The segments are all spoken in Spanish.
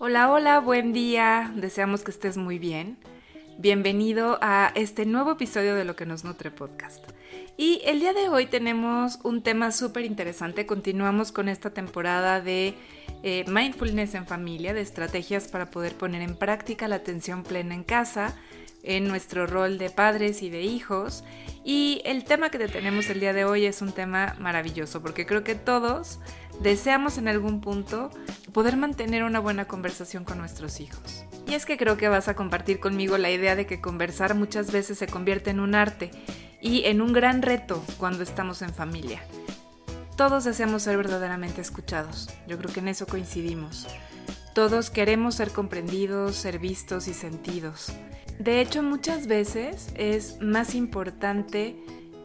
Hola, hola, buen día. Deseamos que estés muy bien. Bienvenido a este nuevo episodio de Lo que nos nutre podcast. Y el día de hoy tenemos un tema súper interesante. Continuamos con esta temporada de eh, mindfulness en familia, de estrategias para poder poner en práctica la atención plena en casa, en nuestro rol de padres y de hijos. Y el tema que tenemos el día de hoy es un tema maravilloso porque creo que todos deseamos en algún punto poder mantener una buena conversación con nuestros hijos. Y es que creo que vas a compartir conmigo la idea de que conversar muchas veces se convierte en un arte y en un gran reto cuando estamos en familia. Todos deseamos ser verdaderamente escuchados, yo creo que en eso coincidimos. Todos queremos ser comprendidos, ser vistos y sentidos. De hecho, muchas veces es más importante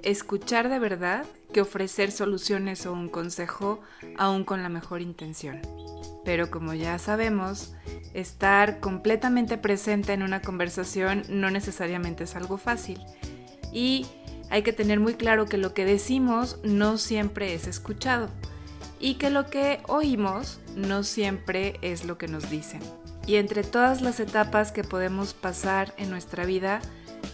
escuchar de verdad que ofrecer soluciones o un consejo aún con la mejor intención. Pero como ya sabemos, estar completamente presente en una conversación no necesariamente es algo fácil. Y hay que tener muy claro que lo que decimos no siempre es escuchado y que lo que oímos no siempre es lo que nos dicen. Y entre todas las etapas que podemos pasar en nuestra vida,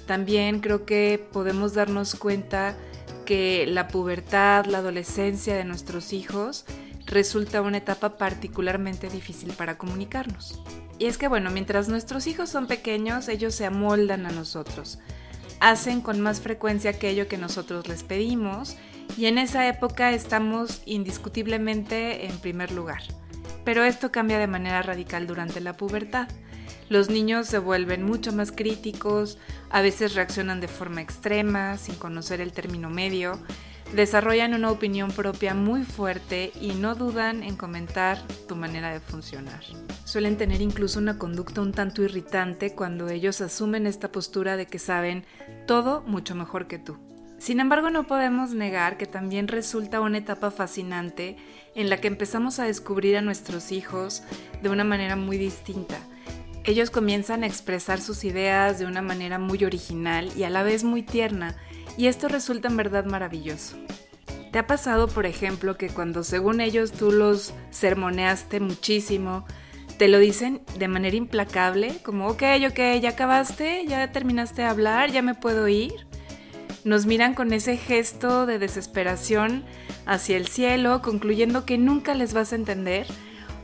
también creo que podemos darnos cuenta que la pubertad, la adolescencia de nuestros hijos resulta una etapa particularmente difícil para comunicarnos. Y es que bueno, mientras nuestros hijos son pequeños, ellos se amoldan a nosotros, hacen con más frecuencia aquello que nosotros les pedimos y en esa época estamos indiscutiblemente en primer lugar. Pero esto cambia de manera radical durante la pubertad. Los niños se vuelven mucho más críticos, a veces reaccionan de forma extrema, sin conocer el término medio, desarrollan una opinión propia muy fuerte y no dudan en comentar tu manera de funcionar. Suelen tener incluso una conducta un tanto irritante cuando ellos asumen esta postura de que saben todo mucho mejor que tú. Sin embargo, no podemos negar que también resulta una etapa fascinante en la que empezamos a descubrir a nuestros hijos de una manera muy distinta ellos comienzan a expresar sus ideas de una manera muy original y a la vez muy tierna, y esto resulta en verdad maravilloso. ¿Te ha pasado, por ejemplo, que cuando según ellos tú los sermoneaste muchísimo, te lo dicen de manera implacable, como, ok, ok, ya acabaste, ya terminaste de hablar, ya me puedo ir? Nos miran con ese gesto de desesperación hacia el cielo, concluyendo que nunca les vas a entender,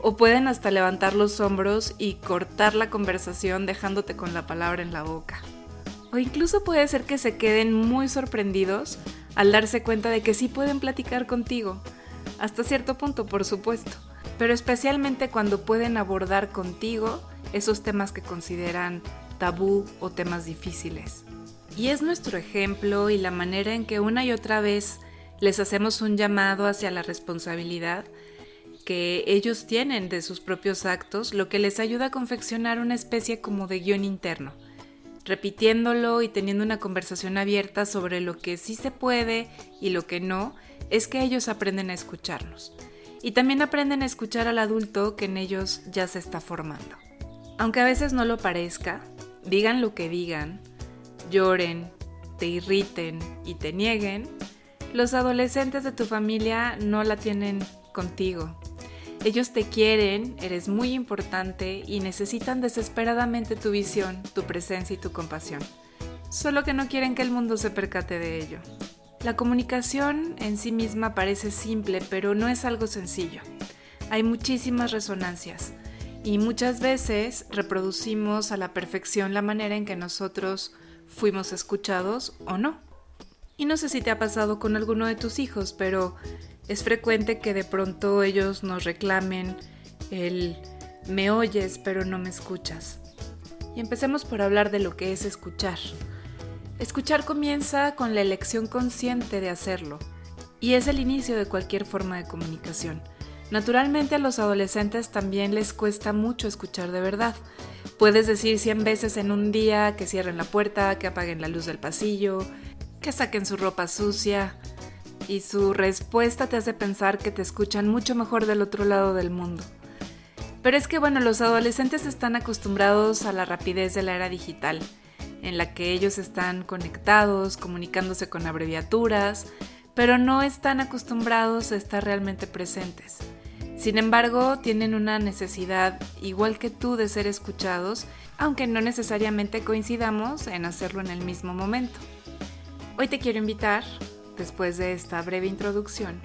o pueden hasta levantar los hombros y cortar la conversación dejándote con la palabra en la boca. O incluso puede ser que se queden muy sorprendidos al darse cuenta de que sí pueden platicar contigo, hasta cierto punto por supuesto, pero especialmente cuando pueden abordar contigo esos temas que consideran tabú o temas difíciles. Y es nuestro ejemplo y la manera en que una y otra vez les hacemos un llamado hacia la responsabilidad que ellos tienen de sus propios actos, lo que les ayuda a confeccionar una especie como de guion interno, repitiéndolo y teniendo una conversación abierta sobre lo que sí se puede y lo que no, es que ellos aprenden a escucharnos. Y también aprenden a escuchar al adulto que en ellos ya se está formando. Aunque a veces no lo parezca, digan lo que digan, lloren, te irriten y te nieguen, los adolescentes de tu familia no la tienen contigo, ellos te quieren, eres muy importante y necesitan desesperadamente tu visión, tu presencia y tu compasión. Solo que no quieren que el mundo se percate de ello. La comunicación en sí misma parece simple, pero no es algo sencillo. Hay muchísimas resonancias y muchas veces reproducimos a la perfección la manera en que nosotros fuimos escuchados o no. Y no sé si te ha pasado con alguno de tus hijos, pero es frecuente que de pronto ellos nos reclamen el me oyes pero no me escuchas. Y empecemos por hablar de lo que es escuchar. Escuchar comienza con la elección consciente de hacerlo y es el inicio de cualquier forma de comunicación. Naturalmente a los adolescentes también les cuesta mucho escuchar de verdad. Puedes decir 100 veces en un día que cierren la puerta, que apaguen la luz del pasillo, que saquen su ropa sucia, y su respuesta te hace pensar que te escuchan mucho mejor del otro lado del mundo. Pero es que bueno, los adolescentes están acostumbrados a la rapidez de la era digital, en la que ellos están conectados, comunicándose con abreviaturas, pero no están acostumbrados a estar realmente presentes. Sin embargo, tienen una necesidad igual que tú de ser escuchados, aunque no necesariamente coincidamos en hacerlo en el mismo momento. Hoy te quiero invitar, después de esta breve introducción,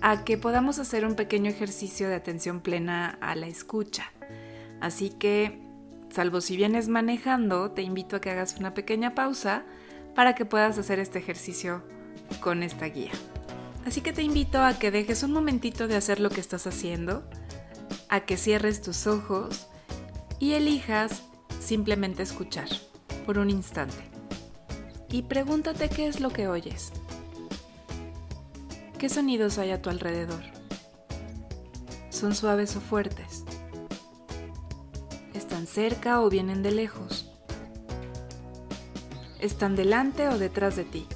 a que podamos hacer un pequeño ejercicio de atención plena a la escucha. Así que, salvo si vienes manejando, te invito a que hagas una pequeña pausa para que puedas hacer este ejercicio con esta guía. Así que te invito a que dejes un momentito de hacer lo que estás haciendo, a que cierres tus ojos y elijas simplemente escuchar por un instante. Y pregúntate qué es lo que oyes. ¿Qué sonidos hay a tu alrededor? ¿Son suaves o fuertes? ¿Están cerca o vienen de lejos? ¿Están delante o detrás de ti?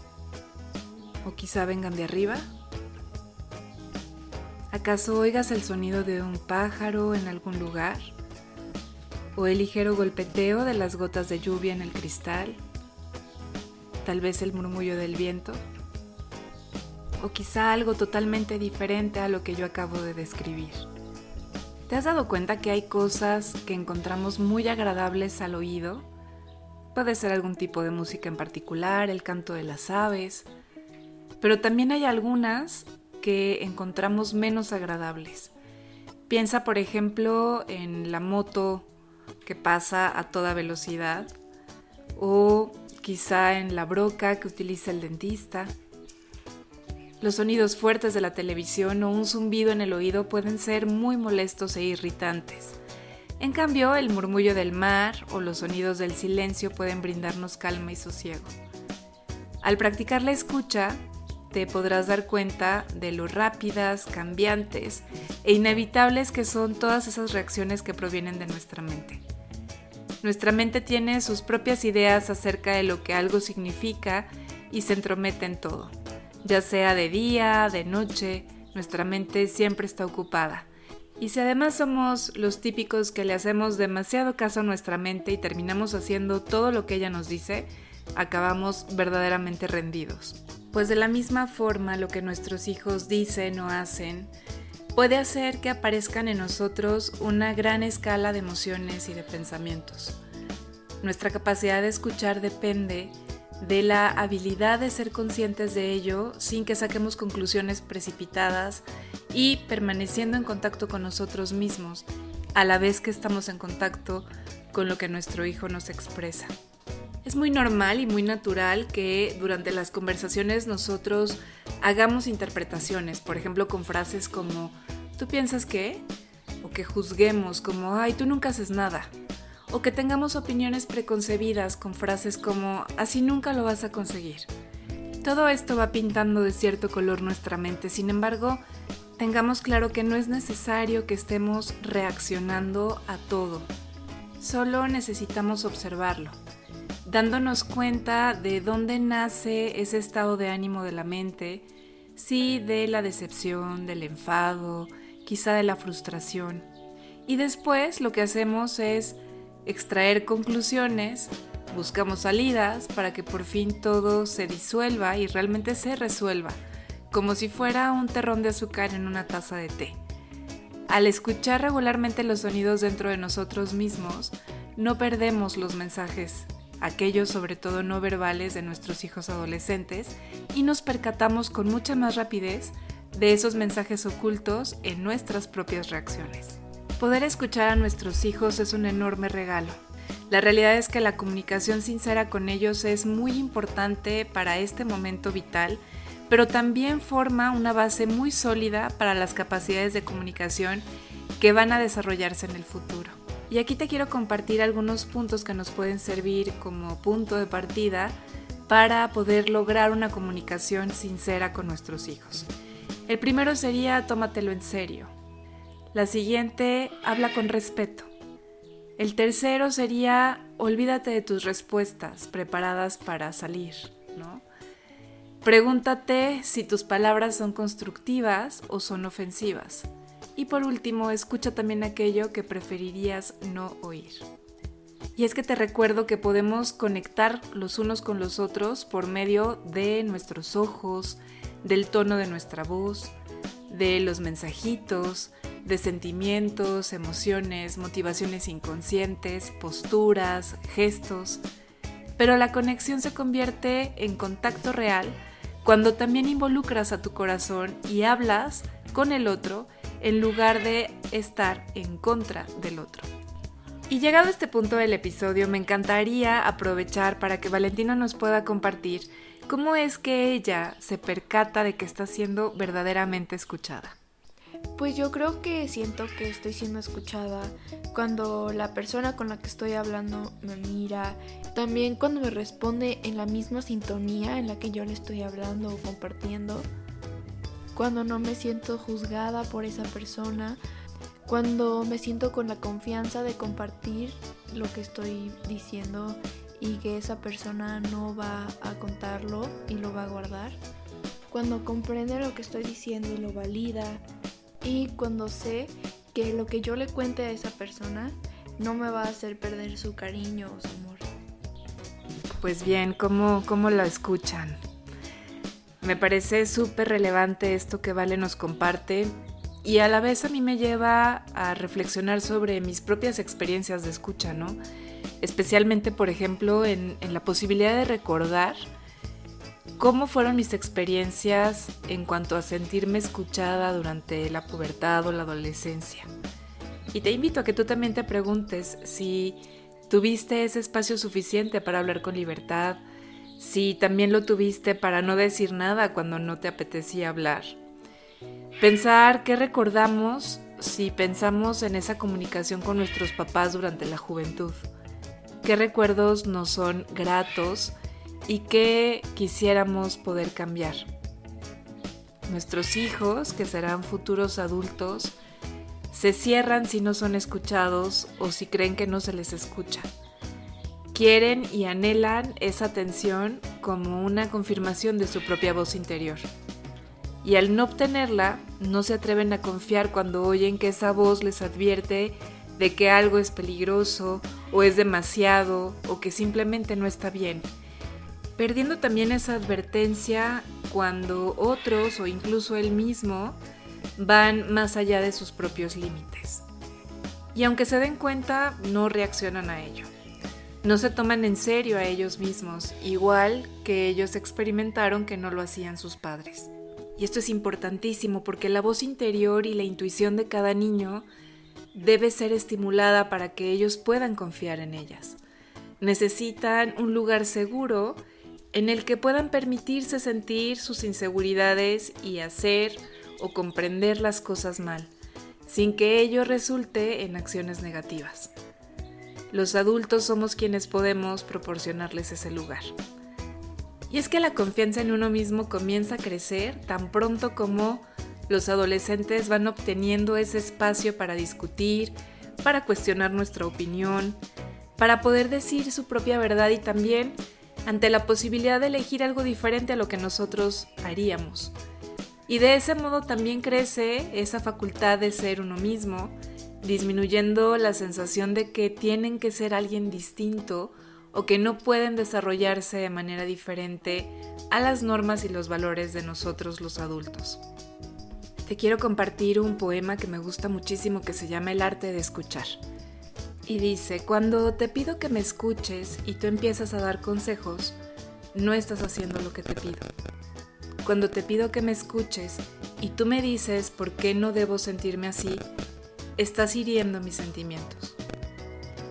¿O quizá vengan de arriba ¿Acaso oigas el sonido de un pájaro en algún lugar? ¿O el ligero golpeteo de las gotas de lluvia en el cristal? ¿Tal vez el murmullo del viento? ¿O quizá algo totalmente diferente a lo que yo acabo de describir? ¿Te has dado cuenta que hay cosas que encontramos muy agradables al oído? Puede ser algún tipo de música en particular, el canto de las aves, pero también hay algunas que encontramos menos agradables. Piensa, por ejemplo, en la moto que pasa a toda velocidad o quizá en la broca que utiliza el dentista. Los sonidos fuertes de la televisión o un zumbido en el oído pueden ser muy molestos e irritantes. En cambio, el murmullo del mar o los sonidos del silencio pueden brindarnos calma y sosiego. Al practicar la escucha, te podrás dar cuenta de lo rápidas, cambiantes e inevitables que son todas esas reacciones que provienen de nuestra mente. Nuestra mente tiene sus propias ideas acerca de lo que algo significa y se entromete en todo. Ya sea de día, de noche, nuestra mente siempre está ocupada. Y si además somos los típicos que le hacemos demasiado caso a nuestra mente y terminamos haciendo todo lo que ella nos dice, acabamos verdaderamente rendidos pues de la misma forma lo que nuestros hijos dicen o hacen puede hacer que aparezcan en nosotros una gran escala de emociones y de pensamientos. Nuestra capacidad de escuchar depende de la habilidad de ser conscientes de ello sin que saquemos conclusiones precipitadas y permaneciendo en contacto con nosotros mismos, a la vez que estamos en contacto con lo que nuestro hijo nos expresa. Es muy normal y muy natural que durante las conversaciones nosotros hagamos interpretaciones, por ejemplo con frases como ¿tú piensas qué? O que juzguemos como ¡ay, tú nunca haces nada! O que tengamos opiniones preconcebidas con frases como así nunca lo vas a conseguir. Todo esto va pintando de cierto color nuestra mente, sin embargo, tengamos claro que no es necesario que estemos reaccionando a todo. Solo necesitamos observarlo dándonos cuenta de dónde nace ese estado de ánimo de la mente, sí de la decepción, del enfado, quizá de la frustración. Y después lo que hacemos es extraer conclusiones, buscamos salidas para que por fin todo se disuelva y realmente se resuelva, como si fuera un terrón de azúcar en una taza de té. Al escuchar regularmente los sonidos dentro de nosotros mismos, no perdemos los mensajes aquellos sobre todo no verbales de nuestros hijos adolescentes, y nos percatamos con mucha más rapidez de esos mensajes ocultos en nuestras propias reacciones. Poder escuchar a nuestros hijos es un enorme regalo. La realidad es que la comunicación sincera con ellos es muy importante para este momento vital, pero también forma una base muy sólida para las capacidades de comunicación que van a desarrollarse en el futuro. Y aquí te quiero compartir algunos puntos que nos pueden servir como punto de partida para poder lograr una comunicación sincera con nuestros hijos. El primero sería tómatelo en serio. La siguiente, habla con respeto. El tercero sería olvídate de tus respuestas preparadas para salir, ¿no? Pregúntate si tus palabras son constructivas o son ofensivas. Y por último, escucha también aquello que preferirías no oír. Y es que te recuerdo que podemos conectar los unos con los otros por medio de nuestros ojos, del tono de nuestra voz, de los mensajitos, de sentimientos, emociones, motivaciones inconscientes, posturas, gestos, pero la conexión se convierte en contacto real cuando también involucras a tu corazón y hablas con el otro en lugar de estar en contra del otro. Y llegado a este punto del episodio, me encantaría aprovechar para que Valentina nos pueda compartir cómo es que ella se percata de que está siendo verdaderamente escuchada. Pues yo creo que siento que estoy siendo escuchada cuando la persona con la que estoy hablando me mira, también cuando me responde en la misma sintonía en la que yo le estoy hablando o compartiendo, cuando no me siento juzgada por esa persona, cuando me siento con la confianza de compartir lo que estoy diciendo y que esa persona no va a contarlo y lo va a guardar, cuando comprende lo que estoy diciendo y lo valida, y cuando sé que lo que yo le cuente a esa persona no me va a hacer perder su cariño o su amor. Pues bien, ¿cómo, cómo lo escuchan? Me parece súper relevante esto que Vale nos comparte y a la vez a mí me lleva a reflexionar sobre mis propias experiencias de escucha, ¿no? Especialmente, por ejemplo, en, en la posibilidad de recordar cómo fueron mis experiencias en cuanto a sentirme escuchada durante la pubertad o la adolescencia. Y te invito a que tú también te preguntes si tuviste ese espacio suficiente para hablar con libertad, si también lo tuviste para no decir nada cuando no te apetecía hablar. Pensar qué recordamos si pensamos en esa comunicación con nuestros papás durante la juventud. ¿Qué recuerdos nos son gratos y qué quisiéramos poder cambiar. Nuestros hijos, que serán futuros adultos, se cierran si no son escuchados o si creen que no se les escucha. Quieren y anhelan esa atención como una confirmación de su propia voz interior. Y al no obtenerla, no se atreven a confiar cuando oyen que esa voz les advierte de que algo es peligroso o es demasiado o que simplemente no está bien perdiendo también esa advertencia cuando otros o incluso él mismo van más allá de sus propios límites. Y aunque se den cuenta, no reaccionan a ello. No se toman en serio a ellos mismos, igual que ellos experimentaron que no lo hacían sus padres. Y esto es importantísimo porque la voz interior y la intuición de cada niño debe ser estimulada para que ellos puedan confiar en ellas. Necesitan un lugar seguro en el que puedan permitirse sentir sus inseguridades y hacer o comprender las cosas mal, sin que ello resulte en acciones negativas. Los adultos somos quienes podemos proporcionarles ese lugar. Y es que la confianza en uno mismo comienza a crecer tan pronto como los adolescentes van obteniendo ese espacio para discutir, para cuestionar nuestra opinión, para poder decir su propia verdad y también ante la posibilidad de elegir algo diferente a lo que nosotros haríamos. Y de ese modo también crece esa facultad de ser uno mismo, disminuyendo la sensación de que tienen que ser alguien distinto o que no pueden desarrollarse de manera diferente a las normas y los valores de nosotros los adultos. Te quiero compartir un poema que me gusta muchísimo que se llama El arte de escuchar y dice, cuando te pido que me escuches y tú empiezas a dar consejos, no estás haciendo lo que te pido. Cuando te pido que me escuches y tú me dices por qué no debo sentirme así, estás hiriendo mis sentimientos.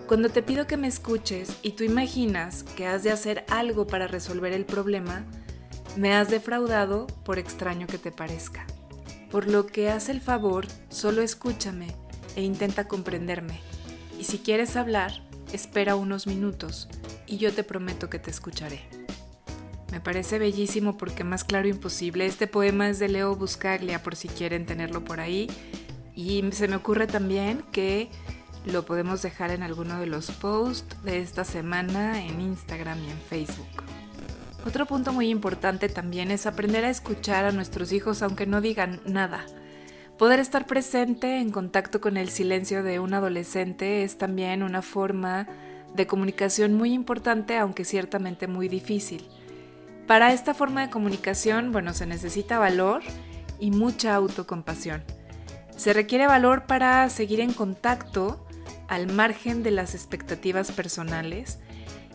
Cuando te pido que me escuches y tú imaginas que has de hacer algo para resolver el problema, me has defraudado por extraño que te parezca. Por lo que haz el favor, solo escúchame e intenta comprenderme y si quieres hablar, espera unos minutos y yo te prometo que te escucharé. Me parece bellísimo porque más claro imposible. Este poema es de Leo Buscaglia por si quieren tenerlo por ahí. Y se me ocurre también que lo podemos dejar en alguno de los posts de esta semana en Instagram y en Facebook. Otro punto muy importante también es aprender a escuchar a nuestros hijos aunque no digan nada. Poder estar presente en contacto con el silencio de un adolescente es también una forma de comunicación muy importante, aunque ciertamente muy difícil. Para esta forma de comunicación, bueno, se necesita valor y mucha autocompasión. Se requiere valor para seguir en contacto al margen de las expectativas personales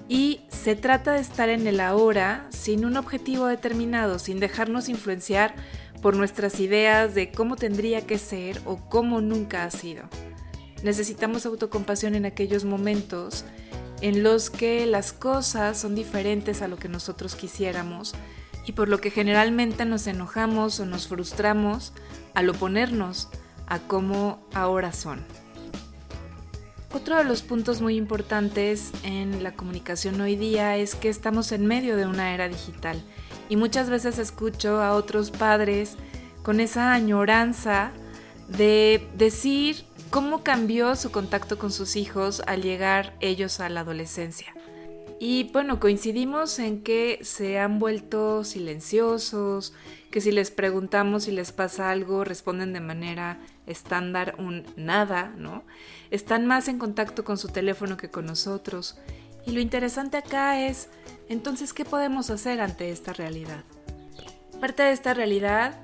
y se trata de estar en el ahora sin un objetivo determinado, sin dejarnos influenciar por nuestras ideas de cómo tendría que ser o cómo nunca ha sido. Necesitamos autocompasión en aquellos momentos en los que las cosas son diferentes a lo que nosotros quisiéramos y por lo que generalmente nos enojamos o nos frustramos al oponernos a cómo ahora son. Otro de los puntos muy importantes en la comunicación hoy día es que estamos en medio de una era digital y muchas veces escucho a otros padres con esa añoranza de decir cómo cambió su contacto con sus hijos al llegar ellos a la adolescencia. Y bueno, coincidimos en que se han vuelto silenciosos, que si les preguntamos si les pasa algo, responden de manera estándar un nada, ¿no? Están más en contacto con su teléfono que con nosotros. Y lo interesante acá es, entonces, ¿qué podemos hacer ante esta realidad? Parte de esta realidad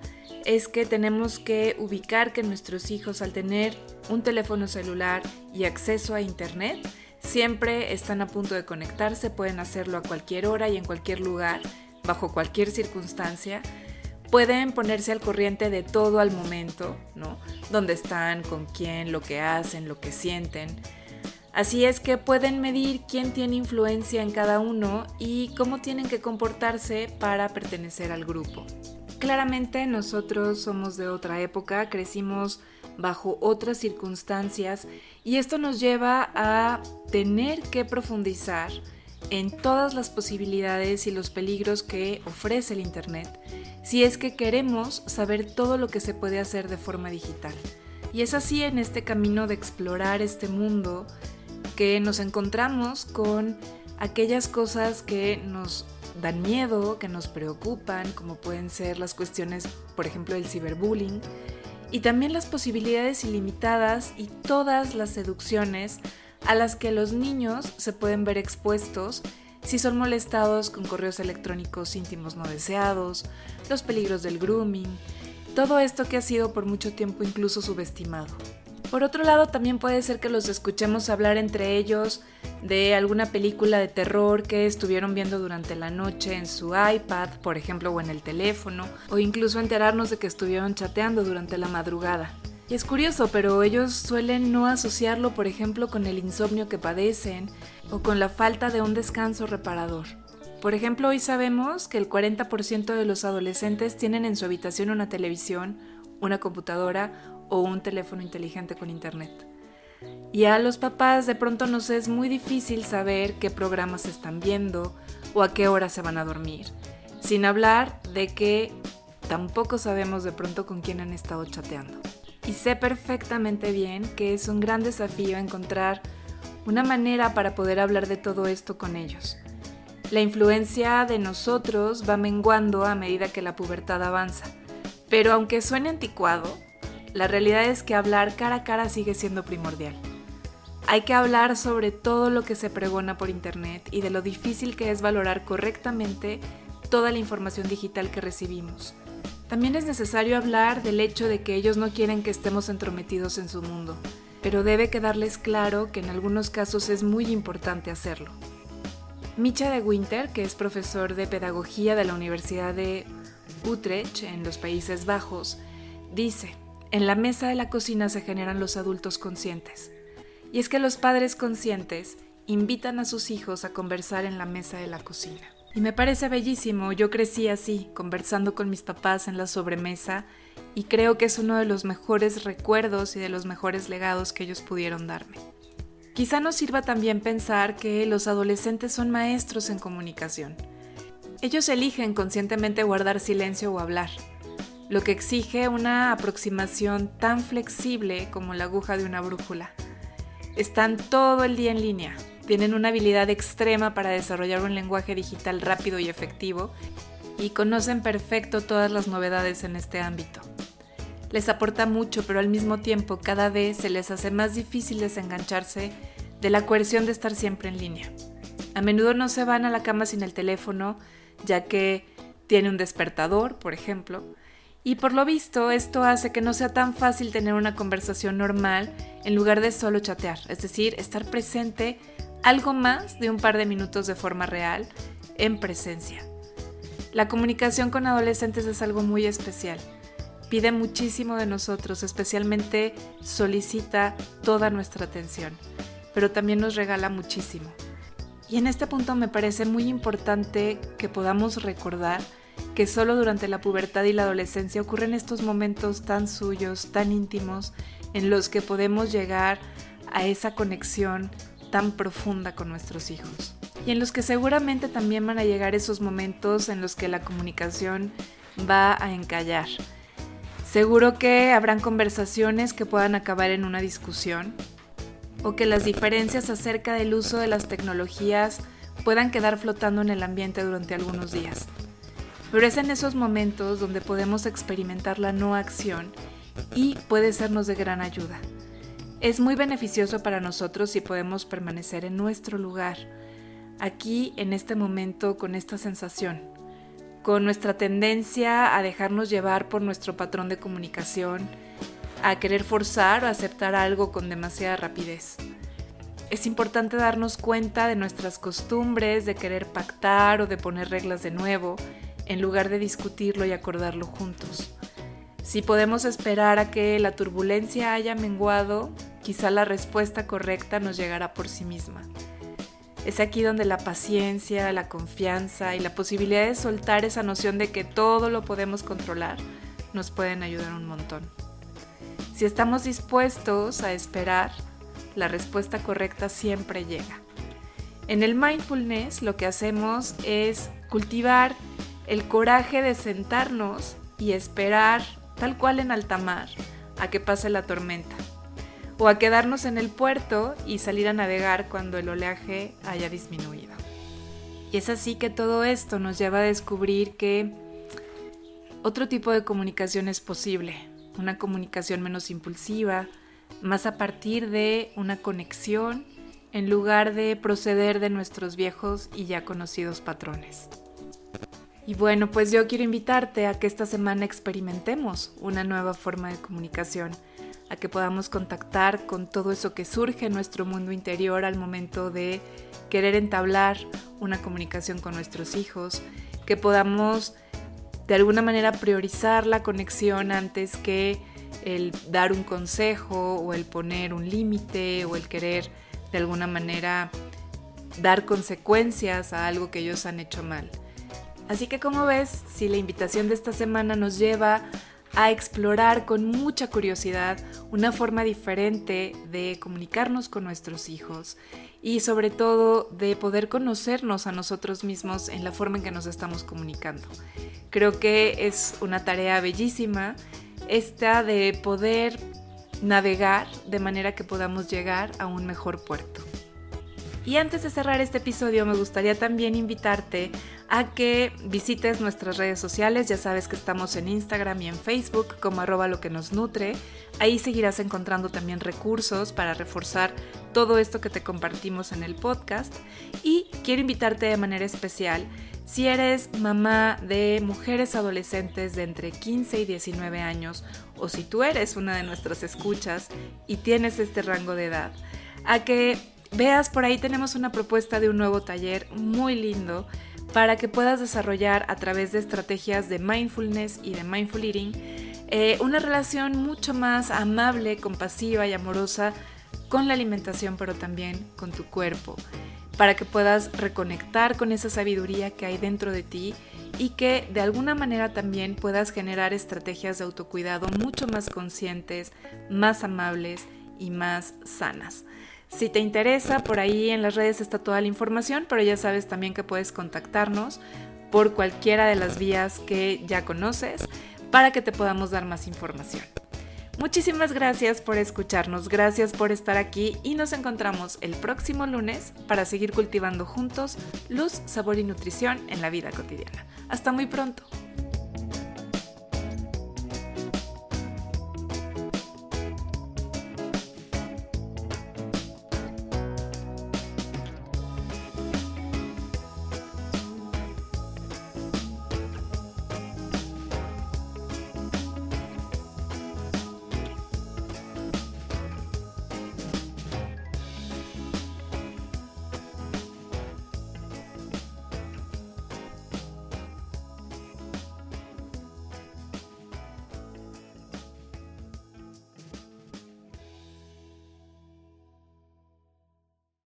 es que tenemos que ubicar que nuestros hijos al tener un teléfono celular y acceso a Internet, siempre están a punto de conectarse, pueden hacerlo a cualquier hora y en cualquier lugar, bajo cualquier circunstancia. Pueden ponerse al corriente de todo al momento, ¿no? Dónde están, con quién, lo que hacen, lo que sienten. Así es que pueden medir quién tiene influencia en cada uno y cómo tienen que comportarse para pertenecer al grupo. Claramente nosotros somos de otra época, crecimos bajo otras circunstancias y esto nos lleva a tener que profundizar en todas las posibilidades y los peligros que ofrece el Internet si es que queremos saber todo lo que se puede hacer de forma digital. Y es así en este camino de explorar este mundo que nos encontramos con aquellas cosas que nos dan miedo, que nos preocupan, como pueden ser las cuestiones, por ejemplo, del ciberbullying, y también las posibilidades ilimitadas y todas las seducciones a las que los niños se pueden ver expuestos si son molestados con correos electrónicos íntimos no deseados, los peligros del grooming, todo esto que ha sido por mucho tiempo incluso subestimado. Por otro lado, también puede ser que los escuchemos hablar entre ellos de alguna película de terror que estuvieron viendo durante la noche en su iPad, por ejemplo, o en el teléfono, o incluso enterarnos de que estuvieron chateando durante la madrugada. Y es curioso, pero ellos suelen no asociarlo, por ejemplo, con el insomnio que padecen o con la falta de un descanso reparador. Por ejemplo, hoy sabemos que el 40% de los adolescentes tienen en su habitación una televisión, una computadora o un teléfono inteligente con internet. Y a los papás de pronto nos es muy difícil saber qué programas están viendo o a qué hora se van a dormir, sin hablar de que tampoco sabemos de pronto con quién han estado chateando. Y sé perfectamente bien que es un gran desafío encontrar una manera para poder hablar de todo esto con ellos. La influencia de nosotros va menguando a medida que la pubertad avanza, pero aunque suene anticuado, la realidad es que hablar cara a cara sigue siendo primordial. Hay que hablar sobre todo lo que se pregona por Internet y de lo difícil que es valorar correctamente toda la información digital que recibimos. También es necesario hablar del hecho de que ellos no quieren que estemos entrometidos en su mundo, pero debe quedarles claro que en algunos casos es muy importante hacerlo. Micha de Winter, que es profesor de pedagogía de la Universidad de Utrecht en los Países Bajos, dice, en la mesa de la cocina se generan los adultos conscientes. Y es que los padres conscientes invitan a sus hijos a conversar en la mesa de la cocina. Y me parece bellísimo, yo crecí así, conversando con mis papás en la sobremesa, y creo que es uno de los mejores recuerdos y de los mejores legados que ellos pudieron darme. Quizá nos sirva también pensar que los adolescentes son maestros en comunicación. Ellos eligen conscientemente guardar silencio o hablar, lo que exige una aproximación tan flexible como la aguja de una brújula. Están todo el día en línea, tienen una habilidad extrema para desarrollar un lenguaje digital rápido y efectivo y conocen perfecto todas las novedades en este ámbito. Les aporta mucho, pero al mismo tiempo cada vez se les hace más difícil desengancharse de la coerción de estar siempre en línea. A menudo no se van a la cama sin el teléfono, ya que tiene un despertador, por ejemplo, Y por lo visto, esto hace que no sea tan fácil tener una conversación normal en lugar de solo chatear, es decir, estar presente algo más de un par de minutos de forma real, en presencia. La comunicación con adolescentes es algo muy especial. Pide muchísimo de nosotros, especialmente solicita toda nuestra atención, pero también nos regala muchísimo. Y en este punto me parece muy importante que podamos recordar que solo durante la pubertad y la adolescencia ocurren estos momentos tan suyos, tan íntimos, en los que podemos llegar a esa conexión tan profunda con nuestros hijos. Y en los que seguramente también van a llegar esos momentos en los que la comunicación va a encallar. Seguro que habrán conversaciones que puedan acabar en una discusión o que las diferencias acerca del uso de las tecnologías puedan quedar flotando en el ambiente durante algunos días. Pero es en esos momentos donde podemos experimentar la no acción y puede sernos de gran ayuda. Es muy beneficioso para nosotros si podemos permanecer en nuestro lugar, aquí en este momento con esta sensación, con nuestra tendencia a dejarnos llevar por nuestro patrón de comunicación, a querer forzar o aceptar algo con demasiada rapidez. Es importante darnos cuenta de nuestras costumbres, de querer pactar o de poner reglas de nuevo, en lugar de discutirlo y acordarlo juntos. Si podemos esperar a que la turbulencia haya menguado, quizá la respuesta correcta nos llegará por sí misma. Es aquí donde la paciencia, la confianza y la posibilidad de soltar esa noción de que todo lo podemos controlar nos pueden ayudar un montón. Si estamos dispuestos a esperar, la respuesta correcta siempre llega. En el mindfulness lo que hacemos es cultivar el coraje de sentarnos y esperar, tal cual en alta mar, a que pase la tormenta, o a quedarnos en el puerto y salir a navegar cuando el oleaje haya disminuido. Y es así que todo esto nos lleva a descubrir que otro tipo de comunicación es posible, una comunicación menos impulsiva, más a partir de una conexión en lugar de proceder de nuestros viejos y ya conocidos patrones. Y bueno, pues yo quiero invitarte a que esta semana experimentemos una nueva forma de comunicación, a que podamos contactar con todo eso que surge en nuestro mundo interior al momento de querer entablar una comunicación con nuestros hijos, que podamos de alguna manera priorizar la conexión antes que el dar un consejo o el poner un límite o el querer de alguna manera dar consecuencias a algo que ellos han hecho mal. Así que como ves, si la invitación de esta semana nos lleva a explorar con mucha curiosidad una forma diferente de comunicarnos con nuestros hijos y sobre todo de poder conocernos a nosotros mismos en la forma en que nos estamos comunicando. Creo que es una tarea bellísima esta de poder navegar de manera que podamos llegar a un mejor puerto. Y antes de cerrar este episodio me gustaría también invitarte a que visites nuestras redes sociales, ya sabes que estamos en Instagram y en Facebook como arroba lo que nos nutre, ahí seguirás encontrando también recursos para reforzar todo esto que te compartimos en el podcast. Y quiero invitarte de manera especial si eres mamá de mujeres adolescentes de entre 15 y 19 años o si tú eres una de nuestras escuchas y tienes este rango de edad, a que veas por ahí tenemos una propuesta de un nuevo taller muy lindo para que puedas desarrollar a través de estrategias de mindfulness y de mindful eating eh, una relación mucho más amable, compasiva y amorosa con la alimentación, pero también con tu cuerpo, para que puedas reconectar con esa sabiduría que hay dentro de ti y que de alguna manera también puedas generar estrategias de autocuidado mucho más conscientes, más amables y más sanas. Si te interesa, por ahí en las redes está toda la información, pero ya sabes también que puedes contactarnos por cualquiera de las vías que ya conoces para que te podamos dar más información. Muchísimas gracias por escucharnos, gracias por estar aquí y nos encontramos el próximo lunes para seguir cultivando juntos luz, sabor y nutrición en la vida cotidiana. Hasta muy pronto.